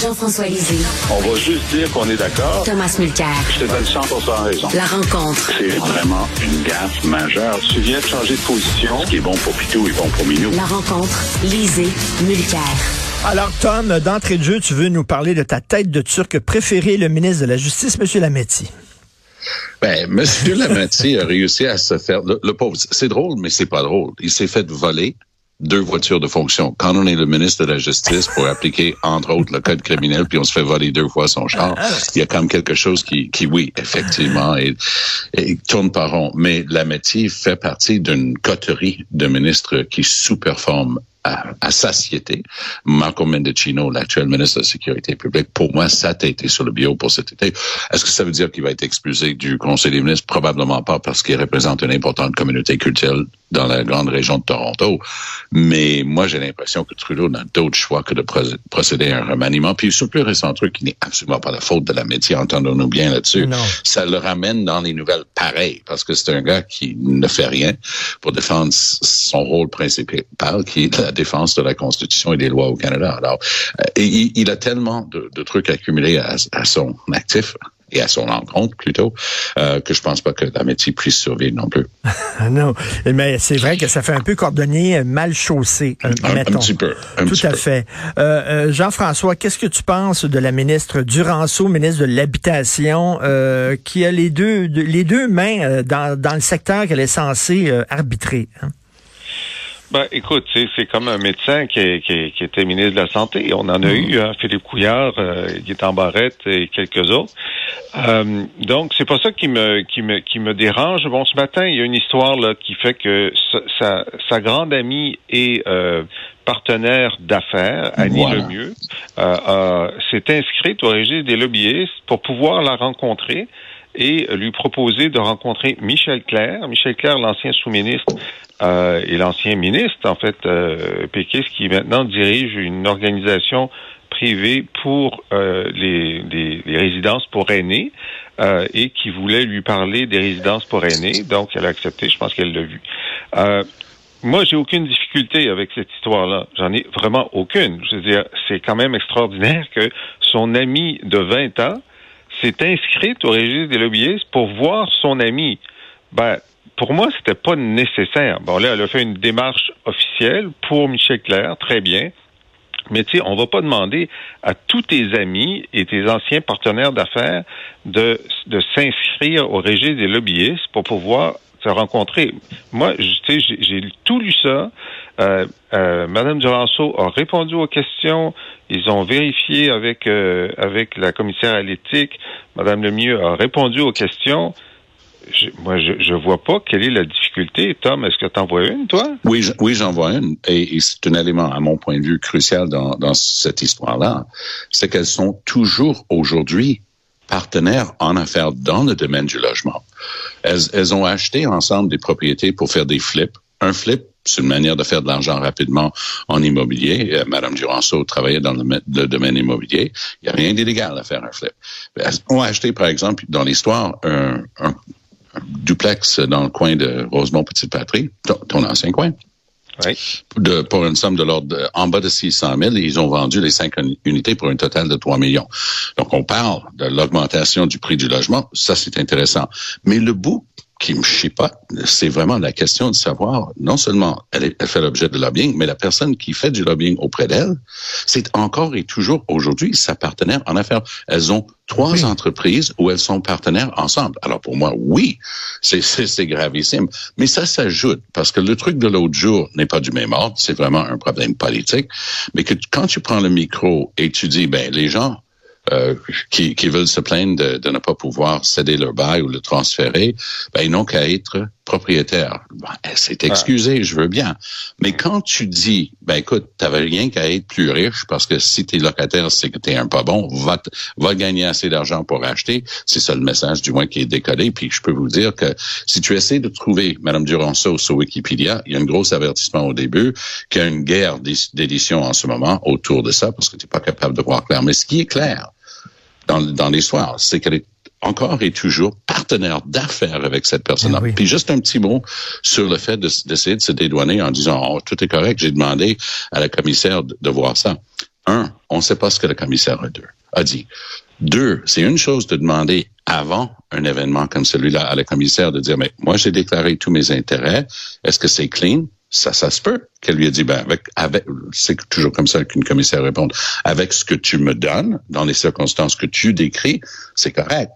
Jean-François Lisée. On va juste dire qu'on est d'accord. Thomas Mulcair. Je te donne 100 raison. La rencontre. C'est vraiment une gaffe majeure. Tu viens de changer de position. Ce qui est bon pour Pitou est bon pour Minou. La rencontre. Lisée. Mulcair. Alors, Tom, d'entrée de jeu, tu veux nous parler de ta tête de turc préférée, le ministre de la Justice, M. Lametti. Ben, Monsieur Lametti a réussi à se faire. Le, le pauvre, c'est drôle, mais c'est pas drôle. Il s'est fait voler deux voitures de fonction. Quand on est le ministre de la Justice pour appliquer, entre autres, le code criminel, puis on se fait voler deux fois son char, il y a quand même quelque chose qui, qui oui, effectivement, et, et tourne par rond. Mais Lametti fait partie d'une coterie de ministres qui sous-performent à, à, satiété. Marco Mendicino, l'actuel ministre de la Sécurité publique, pour moi, ça a été sur le bio pour cet été. Est-ce que ça veut dire qu'il va être expulsé du Conseil des ministres? Probablement pas, parce qu'il représente une importante communauté culturelle dans la grande région de Toronto. Mais moi, j'ai l'impression que Trudeau n'a d'autre choix que de procéder à un remaniement. Puis, ce plus récent truc qui n'est absolument pas la faute de la métier, entendons-nous bien là-dessus, ça le ramène dans les nouvelles pareilles, parce que c'est un gars qui ne fait rien pour défendre son rôle principal, qui est la défense de la Constitution et des lois au Canada. Alors, euh, il, il, a tellement de, de trucs accumulés à, à son actif et à son encontre plutôt, euh, que je pense pas que la métier puisse survivre non plus. non, mais c'est vrai que ça fait un peu cordonnier mal chaussé, euh, un, mettons. Un petit peu. Un Tout petit à peu. fait. Euh, euh, Jean-François, qu'est-ce que tu penses de la ministre Duranceau, ministre de l'Habitation, euh, qui a les deux, les deux mains dans, dans le secteur qu'elle est censée arbitrer? Hein? Ben, écoute, c'est comme un médecin qui, qui, qui, était ministre de la Santé. On en a eu, hein, Philippe Couillard, euh, en barrette, et quelques autres. Euh, donc, c'est pas ça qui me, qui, me, qui me dérange. Bon, ce matin, il y a une histoire là, qui fait que sa, sa grande amie est euh, partenaire d'affaires, Annie Voilà. Lemieux, euh, s'est inscrite au registre des lobbyistes pour pouvoir la rencontrer et lui proposer de rencontrer Michel Clair. Michel Clair, l'ancien sous-ministre euh, et l'ancien ministre, en fait, euh, péquiste, qui maintenant dirige une organisation privée pour euh, les, les, les, résidences pour aînés euh, et qui voulait lui parler des résidences pour aînés. Donc, elle a accepté. Je pense qu'elle l'a vu. Euh, moi, j'ai aucune difficulté avec cette histoire-là. J'en ai vraiment aucune. Je veux dire, c'est quand même extraordinaire que son ami de 20 ans s'est inscrite au registre des lobbyistes pour voir son ami. Ben, pour moi, c'était pas nécessaire. Bon, là, elle a fait une démarche officielle pour Michel Clair, très bien. Mais tu sais, on va pas demander à tous tes amis et tes anciens partenaires d'affaires de, de s'inscrire au registre des lobbyistes pour pouvoir se rencontrer. Moi, tu sais, j'ai tout lu ça. Euh, euh, Madame Duranceau a répondu aux questions. Ils ont vérifié avec euh, avec la commissaire à l'éthique. Madame Lemieux a répondu aux questions. Je, moi, je, je vois pas quelle est la difficulté. Tom, est-ce que tu en vois une, toi? Oui, oui, j'en vois une. Et, c'est un élément, à mon point de vue, crucial dans, dans cette histoire-là. C'est qu'elles sont toujours aujourd'hui partenaires en affaires dans le domaine du logement. Elles, elles ont acheté ensemble des propriétés pour faire des flips. Un flip, c'est une manière de faire de l'argent rapidement en immobilier. Euh, Madame Duranceau travaillait dans le, le domaine immobilier. Il n'y a rien d'illégal à faire un flip. Elles ont acheté, par exemple, dans l'histoire, un, un, duplex dans le coin de Rosemont-Petite-Patrie, ton, ton ancien coin. Oui. De, pour une somme de l'ordre en bas de 600 000 et ils ont vendu les cinq unités pour un total de 3 millions. Donc, on parle de l'augmentation du prix du logement. Ça, c'est intéressant. Mais le bout qui me chipote, c'est vraiment la question de savoir, non seulement elle, est, elle fait l'objet de lobbying, mais la personne qui fait du lobbying auprès d'elle, c'est encore et toujours aujourd'hui sa partenaire en affaires. Elles ont trois oui. entreprises où elles sont partenaires ensemble. Alors pour moi, oui, c'est gravissime. Mais ça s'ajoute, parce que le truc de l'autre jour n'est pas du même ordre, c'est vraiment un problème politique, mais que quand tu prends le micro et tu dis, ben les gens euh, qui, qui, veulent se plaindre de, de, ne pas pouvoir céder leur bail ou le transférer, ben, ils n'ont qu'à être propriétaires. Ben, c'est excusé, ah. je veux bien. Mais quand tu dis, ben écoute, t'avais rien qu'à être plus riche parce que si t'es locataire, c'est que t'es un pas bon, va, va gagner assez d'argent pour acheter. C'est ça le message du moins qui est décollé. Puis je peux vous dire que si tu essaies de trouver Madame Duranceau sur Wikipédia, il y a un gros avertissement au début qu'il y a une guerre d'édition en ce moment autour de ça parce que t'es pas capable de voir clair. Mais ce qui est clair, dans, dans l'histoire, c'est qu'elle est encore et toujours partenaire d'affaires avec cette personne-là. Oui. Puis juste un petit mot sur le fait d'essayer de, de, se dédouaner en disant oh, tout est correct. J'ai demandé à la commissaire de, de, voir ça. un, on ne sait pas ce que le commissaire a dit. Deux, c'est une chose de demander avant un événement comme celui-là à la commissaire de dire, mais moi, j'ai déclaré tous mes intérêts. Est-ce que c'est clean? Ça, ça se peut. Qu'elle lui a dit, ben, avec, avec, c'est toujours comme ça qu'une commissaire répond. Avec ce que tu me donnes, dans les circonstances que tu décris, c'est correct.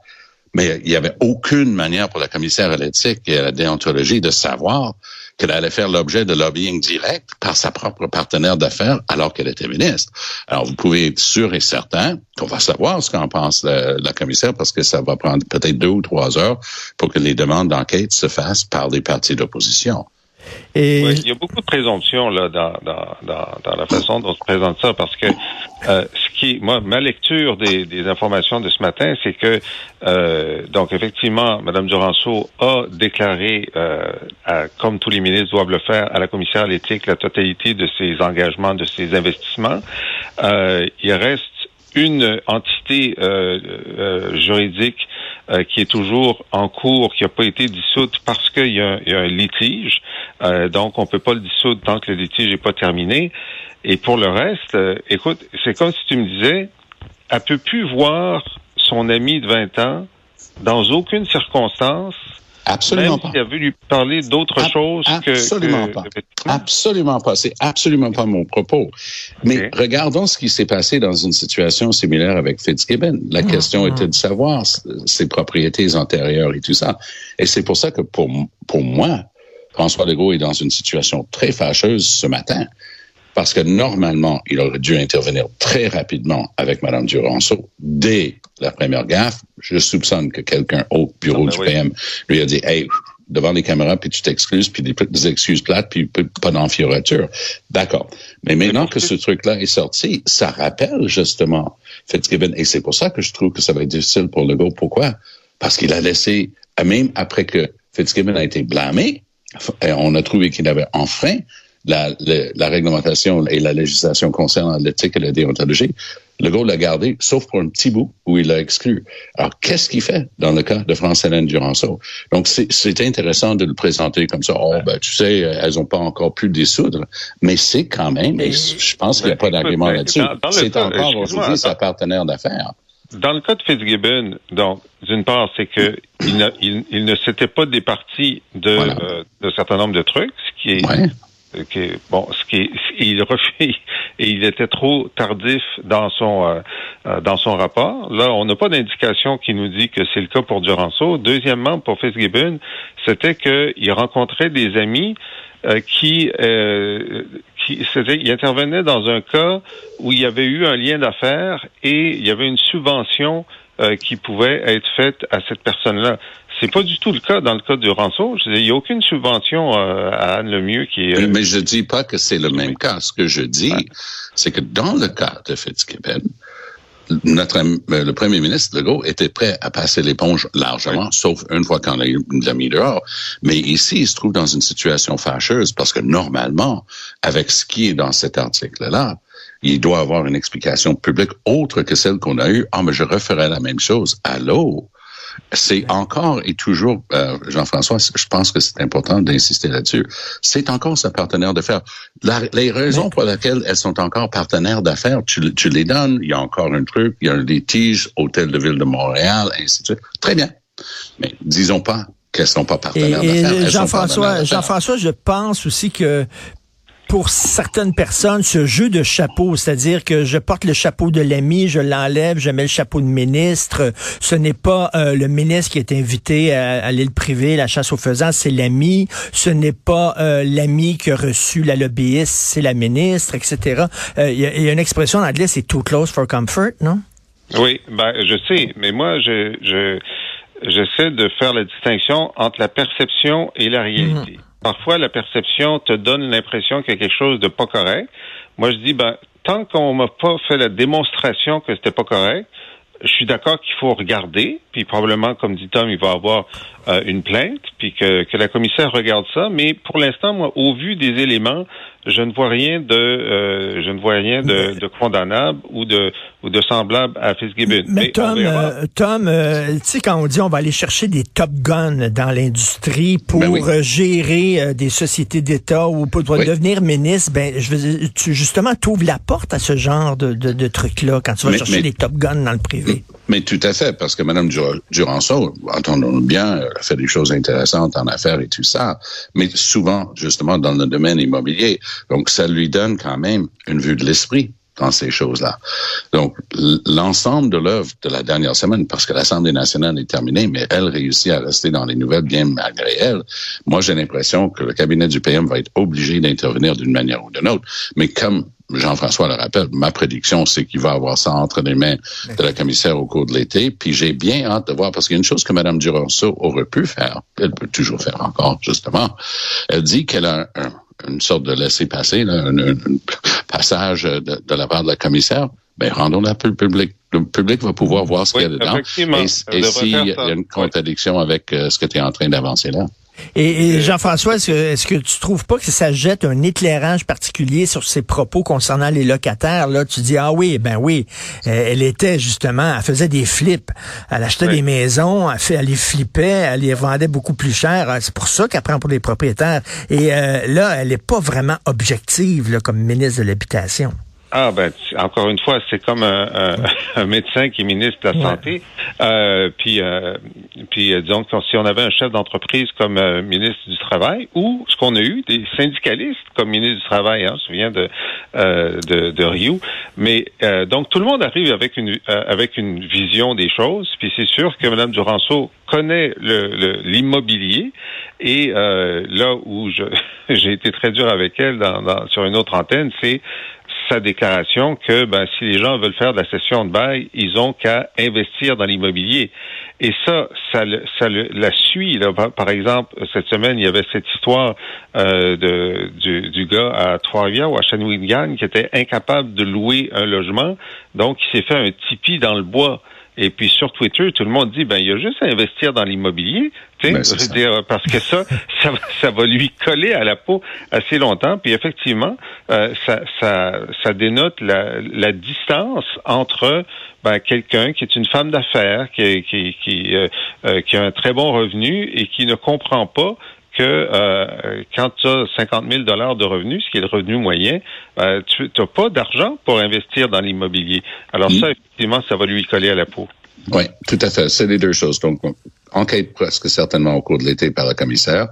Mais il n'y avait aucune manière pour la commissaire à l'éthique et à la déontologie de savoir qu'elle allait faire l'objet de lobbying direct par sa propre partenaire d'affaires alors qu'elle était ministre. Alors, vous pouvez être sûr et certain qu'on va savoir ce qu'en pense la, la, commissaire parce que ça va prendre peut-être deux ou trois heures pour que les demandes d'enquête se fassent par des partis d'opposition. Et... il y a beaucoup de présomptions là dans, dans, dans, dans, la façon dont on se présente ça, parce que euh, ce qui, moi, ma lecture des, des informations de ce matin, c'est que euh, donc effectivement, Mme Duranceau a déclaré, euh, à, comme tous les ministres doivent le faire, à la commissaire à l'éthique la totalité de ses engagements, de ses investissements. Il reste une entité euh, euh, juridique euh, qui est toujours en cours, qui n'a pas été dissoute parce qu'il y, y, a un litige. donc, on peut pas le dissoudre tant que le litige n'est pas terminé. Et pour le reste, écoute, c'est comme si tu me disais, elle peut plus voir son ami de 20 ans dans aucune circonstance Absolument Même pas. a voulu parler d'autre chose que... Absolument pas. Absolument pas. C'est absolument pas mon propos. Mais regardons ce qui s'est passé dans une situation similaire avec Fitzgibbon. La ah, question ah. était de savoir ses propriétés antérieures et tout ça. Et c'est pour ça que pour, pour moi, François Legault est dans une situation très fâcheuse ce matin parce que normalement, il aurait dû intervenir très rapidement avec Mme Duranceau dès la première gaffe. Je soupçonne que quelqu'un au bureau ah, ben du PM lui a dit, hey, devant les caméras, puis tu t'excuses, puis des, excuses plates, puis pas d'enfioriture. D'accord. Mais maintenant que ce truc-là est sorti, ça rappelle justement Fitzgibbon. Et c'est pour ça que je trouve que ça va être difficile pour Legault. Pourquoi? Parce qu'il a laissé, même après que Fitzgibbon a été blâmé, on a trouvé qu'il avait enfreint la, la, réglementation et la législation concernant l'éthique et la déontologie, le Legault l'a gardé, sauf pour un petit bout où il l'a exclu. Alors, qu'est-ce qu'il fait dans le cas de France-Hélène Duranceau? Donc, c'est intéressant de le présenter comme ça. Oh, ben, tu sais, elles n'ont pas encore pu dissoudre, mais c'est quand même, et je pense qu'il n'y a pas d'argument là-dessus, c'est encore aujourd'hui sa partenaire d'affaires. Dans le cas de Fitzgibbon, donc, d'une part, c'est que il, il, il, ne s'était pas départi de, euh, de certain nombre de trucs, ce qui est bon, ce qui il refait et il était trop tardif dans son euh, euh, dans son rapport. Là, on n'a pas d'indication qui nous dit que c'est le cas pour Duranceau. Deuxièmement, pour Fitzgibbon, c'était qu'il rencontrait des amis euh, qui, qui il intervenait dans un cas où il y avait eu un lien d'affaires et il y avait une subvention qui pouvait être faite à cette personne-là. C'est pas du tout le cas dans le cas du rançon. il n'y a aucune subvention euh, à Anne Lemieux qui est. Euh, mais je dis pas que c'est le même cas. Ce que je dis, c'est que dans le cas de Fitzgibbon, notre euh, le premier ministre Legault était prêt à passer l'éponge largement, sauf une fois qu'on l'a mis dehors. Mais ici, il se trouve dans une situation fâcheuse parce que normalement, avec ce qui est dans cet article-là, il doit avoir une explication publique autre que celle qu'on a eue. Ah, mais je referais la même chose. Allô? C'est encore et toujours, euh, Jean-François, je pense que c'est important d'insister là-dessus, c'est encore sa partenaire d'affaires. les raisons pour lesquelles elles sont encore partenaires d'affaires, tu, les donnes, il y a encore un truc, il y a un litige, Hôtel de Ville de Montréal, ainsi de suite. Très bien. Mais disons pas qu'elles sont pas partenaires d'affaires. Jean-François, Jean-François, je pense aussi que pour certaines personnes ce jeu de chapeau, c'est-à-dire que je porte le chapeau de l'ami, je l'enlève, je mets le chapeau de ministre. Ce n'est pas euh, le ministre qui est invité à, l'île privée, la chasse aux faisans, c'est l'ami. Ce n'est pas euh, l'ami qui a reçu la lobbyiste, c'est la ministre, etc. Euh, il y, a une expression en anglais, c'est too close for comfort, non? Oui, ben je sais, mais moi je, je j'essaie de faire la distinction entre la perception et la réalité. Parfois la perception te donne l'impression qu'il y a quelque chose de pas correct. Moi, je dis, ben, tant qu'on m'a pas fait la démonstration que c'était pas correct, je suis d'accord qu'il faut regarder, puis probablement, comme dit Tom, il va avoir euh, une plainte, puis que, que la commissaire regarde ça. Mais pour l'instant, moi, au vu des éléments, je ne vois rien de, euh, je ne vois rien de, de, condamnable ou de ou de semblable à Fitzgibbon. Mais, Tom, euh, Tom, euh, tu sais quand on dit on va aller chercher des top guns dans l'industrie pour ben gérer des sociétés d'État ou pour, devenir ministre, ben je veux tu justement t'ouvres la porte à ce genre de, de, de trucs-là quand tu vas chercher des top guns dans le privé. Mais tout à fait, parce que Mme Duranceau, entendons bien, elle a fait des choses intéressantes en affaires et tout ça, mais souvent, justement, dans le domaine immobilier. Donc, ça lui donne quand même une vue de l'esprit dans ces choses-là. Donc, l'ensemble de l'œuvre de la dernière semaine, parce que l'Assemblée nationale est terminée, mais elle réussit à rester dans les nouvelles bien malgré elle, moi, j'ai l'impression que le cabinet du PM va être obligé d'intervenir d'une manière ou d'une autre. Mais comme Jean-François le rappelle, ma prédiction, c'est qu'il va avoir ça entre les mains de la commissaire au cours de l'été. Puis j'ai bien hâte de voir, parce qu'il y a une chose que Mme Duranceau aurait pu faire, elle peut toujours faire encore, justement. Elle dit qu'elle a une sorte de laisser-passer, un, passage de, la part de la commissaire. Ben, rendons-la le public. Le public va pouvoir voir ce qu'il y a dedans. Et, et s'il y a une contradiction avec euh, ce que tu es en train d'avancer là. Et, Jean-François, est-ce que, tu trouves pas que ça jette un éclairage particulier sur ses propos concernant les locataires? Là, tu dis, ah oui, ben oui, euh, elle était justement, elle faisait des flips. Elle achetait des maisons, elle, fait, elle les flippait, elle les vendait beaucoup plus cher. Ah, c'est pour ça qu'elle prend pour les propriétaires. Et euh, là, elle n'est pas vraiment objective là, comme ministre de l'Habitation. Ah ben encore une fois, c'est comme un, un, médecin qui est ministre de la santé. Euh, puis euh, puis euh, disons si on avait un chef d'entreprise comme euh, ministre du travail ou ce qu'on a eu des syndicalistes comme ministre du travail, hein, je me souviens de de, de Rio. Mais donc tout le monde arrive avec une avec une vision des choses. Puis c'est sûr que Mme Duranceau connaît le l'immobilier et là où j'ai été très dur avec elle dans, dans, sur une autre antenne, c'est sa déclaration que ben, si les gens veulent faire de la session de bail, ils ont qu'à investir dans l'immobilier. Et ça, ça, ça la suit. Là. Par exemple, cette semaine, il y avait cette histoire euh, de, du, du, gars à Trois-Rivières ou à Shawinigan qui était incapable de louer un logement, donc il s'est fait un tipi dans le bois. Et puis sur Twitter, tout le monde dit ben il y a juste à investir dans l'immobilier, ben, dire, parce que ça, ça, ça, va lui coller à la peau assez longtemps. Puis effectivement, euh, ça, ça, ça dénote la, la distance entre ben, quelqu'un qui est une femme d'affaires, qui, qui, qui, euh, euh, qui a un très bon revenu et qui ne comprend pas que euh, quand tu as 50 000 dollars de revenus, ce qui est le revenu moyen, euh, tu n'as pas d'argent pour investir dans l'immobilier. Alors ça, effectivement, ça va lui coller à la peau. Oui, tout à fait. C'est les deux choses. Donc, enquête presque certainement au cours de l'été par le commissaire.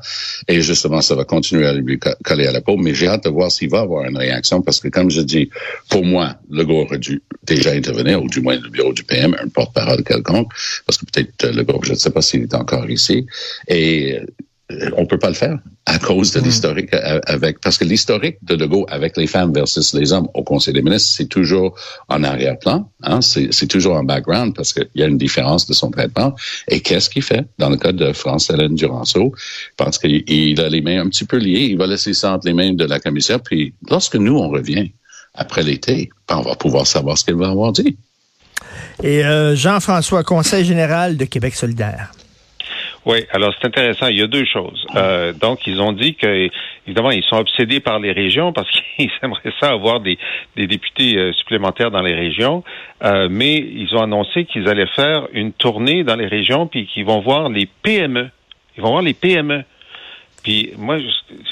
Et justement, ça va continuer à lui coller à la peau. Mais j'ai hâte de voir s'il va avoir une réaction parce que, comme je dis, pour moi, le gars aurait dû déjà intervenir, ou du moins le bureau du PM, un porte-parole quelconque, parce que peut-être euh, le groupe, je ne sais pas s'il est encore ici. Et on peut pas le faire à cause de hmm. l'historique avec parce que l'historique de Legault avec les femmes versus les hommes au Conseil des ministres c'est toujours en arrière-plan hein? c'est toujours en background parce qu'il y a une différence de son traitement et qu'est-ce qu'il fait dans le cas de France Hélène Duranceau parce qu'il a les mains un petit peu liées il va laisser ça entre les mains de la commissaire puis lorsque nous on revient après l'été ben, on va pouvoir savoir ce qu'elle va avoir dit et euh, Jean-François Conseil général de Québec solidaire oui, alors c'est intéressant. Il y a deux choses. Euh, donc, ils ont dit que, évidemment, ils sont obsédés par les régions parce qu'ils aimeraient ça avoir des, des députés euh, supplémentaires dans les régions. Euh, mais ils ont annoncé qu'ils allaient faire une tournée dans les régions puis qu'ils vont voir les PME. Ils vont voir les PME. Puis moi, je,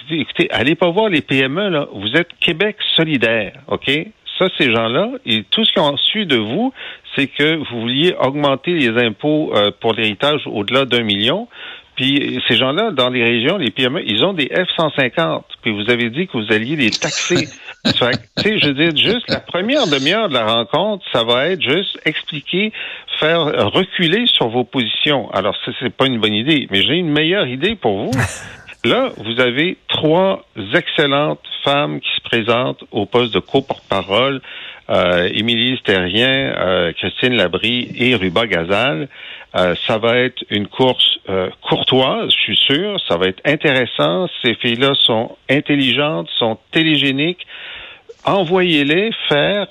dis, écoutez, allez pas voir les PME, là. Vous êtes Québec solidaire, OK? Ça, ces gens-là, et tout ce qu'ils ont su de vous, c'est que vous vouliez augmenter les impôts euh, pour l'héritage au-delà d'un million. Puis ces gens-là, dans les régions, les PME, ils ont des F-150. Puis vous avez dit que vous alliez les taxer. tu sais, je veux dire, juste la première demi-heure de la rencontre, ça va être juste expliquer, faire reculer sur vos positions. Alors, ça, c'est pas une bonne idée, mais j'ai une meilleure idée pour vous. Là, vous avez trois excellentes femmes qui se présentent au poste de co-porte-parole Émilie Sterrien, euh, Christine Labrie et Ruba Gazal. Euh, ça va être une course euh, courtoise, je suis sûr. Ça va être intéressant. Ces filles-là sont intelligentes, sont télégéniques. Envoyez-les faire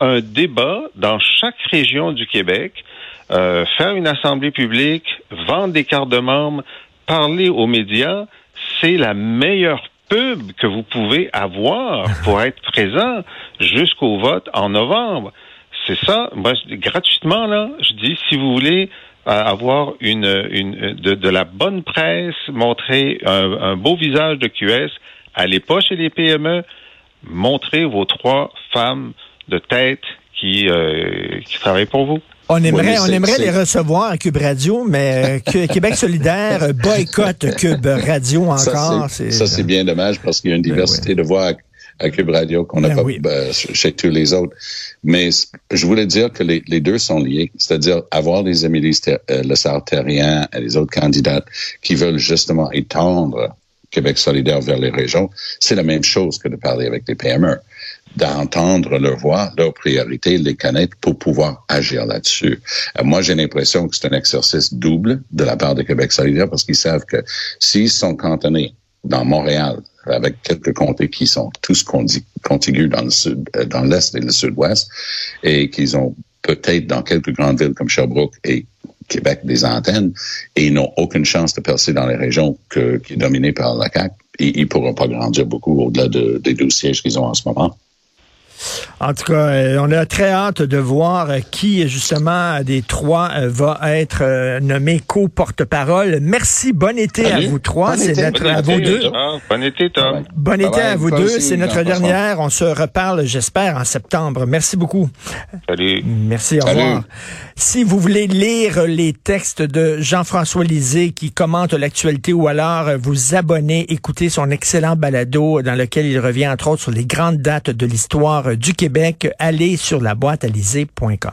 un débat dans chaque région du Québec, faire une assemblée publique, vendre des cartes de membres, parler aux médias. C'est la meilleure pub que vous pouvez avoir pour être présent jusqu'au vote en novembre. C'est ça. Moi, gratuitement, là, je dis, si vous voulez avoir une, une de, de, la bonne presse, montrer un, un, beau visage de QS, allez pas chez les PME, montrez vos trois femmes de tête qui, euh, qui travaillent pour vous. On aimerait, on aimerait les recevoir à Cube Radio, mais euh, Québec solidaire boycotte Cube Radio encore. Ça, c'est bien dommage parce qu'il y a une ben diversité de voix à Cube Radio qu'on n'a ben pas ben, chez tous les autres. Mais je voulais dire que les, les deux sont liés, c'est-à-dire avoir les Amélie euh, Le Sartérien et les autres candidates qui veulent justement étendre Québec solidaire vers les régions, c'est la même chose que de parler avec les PME d'entendre leur voix, leurs priorités, les connaître pour pouvoir agir là-dessus. Euh, moi, j'ai l'impression que c'est un exercice double de la part de Québec solidaire parce qu'ils savent que s'ils sont cantonnés dans Montréal, avec quelques comtés qui sont tous contigus dans le sud, euh, dans l'est et le sud-ouest, et qu'ils ont peut-être dans quelques grandes villes comme Sherbrooke et Québec des antennes, et ils n'ont aucune chance de percer dans les régions que, qui est dominée par la CAQ. Ils ne pourront pas grandir beaucoup au-delà de, des deux sièges qu'ils ont en ce moment. En tout cas, euh, on a très hâte de voir qui, justement, des trois euh, va être nommé co-porte-parole. Merci. Bon été à vous trois. C'est notre, à vous deux. Bon été, Tom. Bon été à vous deux. C'est notre dernière. On se reparle, j'espère, en septembre. Merci beaucoup. Salut. Merci. Au revoir. Si vous voulez lire les textes de Jean-François Lisée qui commente l'actualité ou alors vous abonner, écouter son excellent balado dans lequel il revient entre autres sur les grandes dates de l'histoire du Québec, allez sur la boîte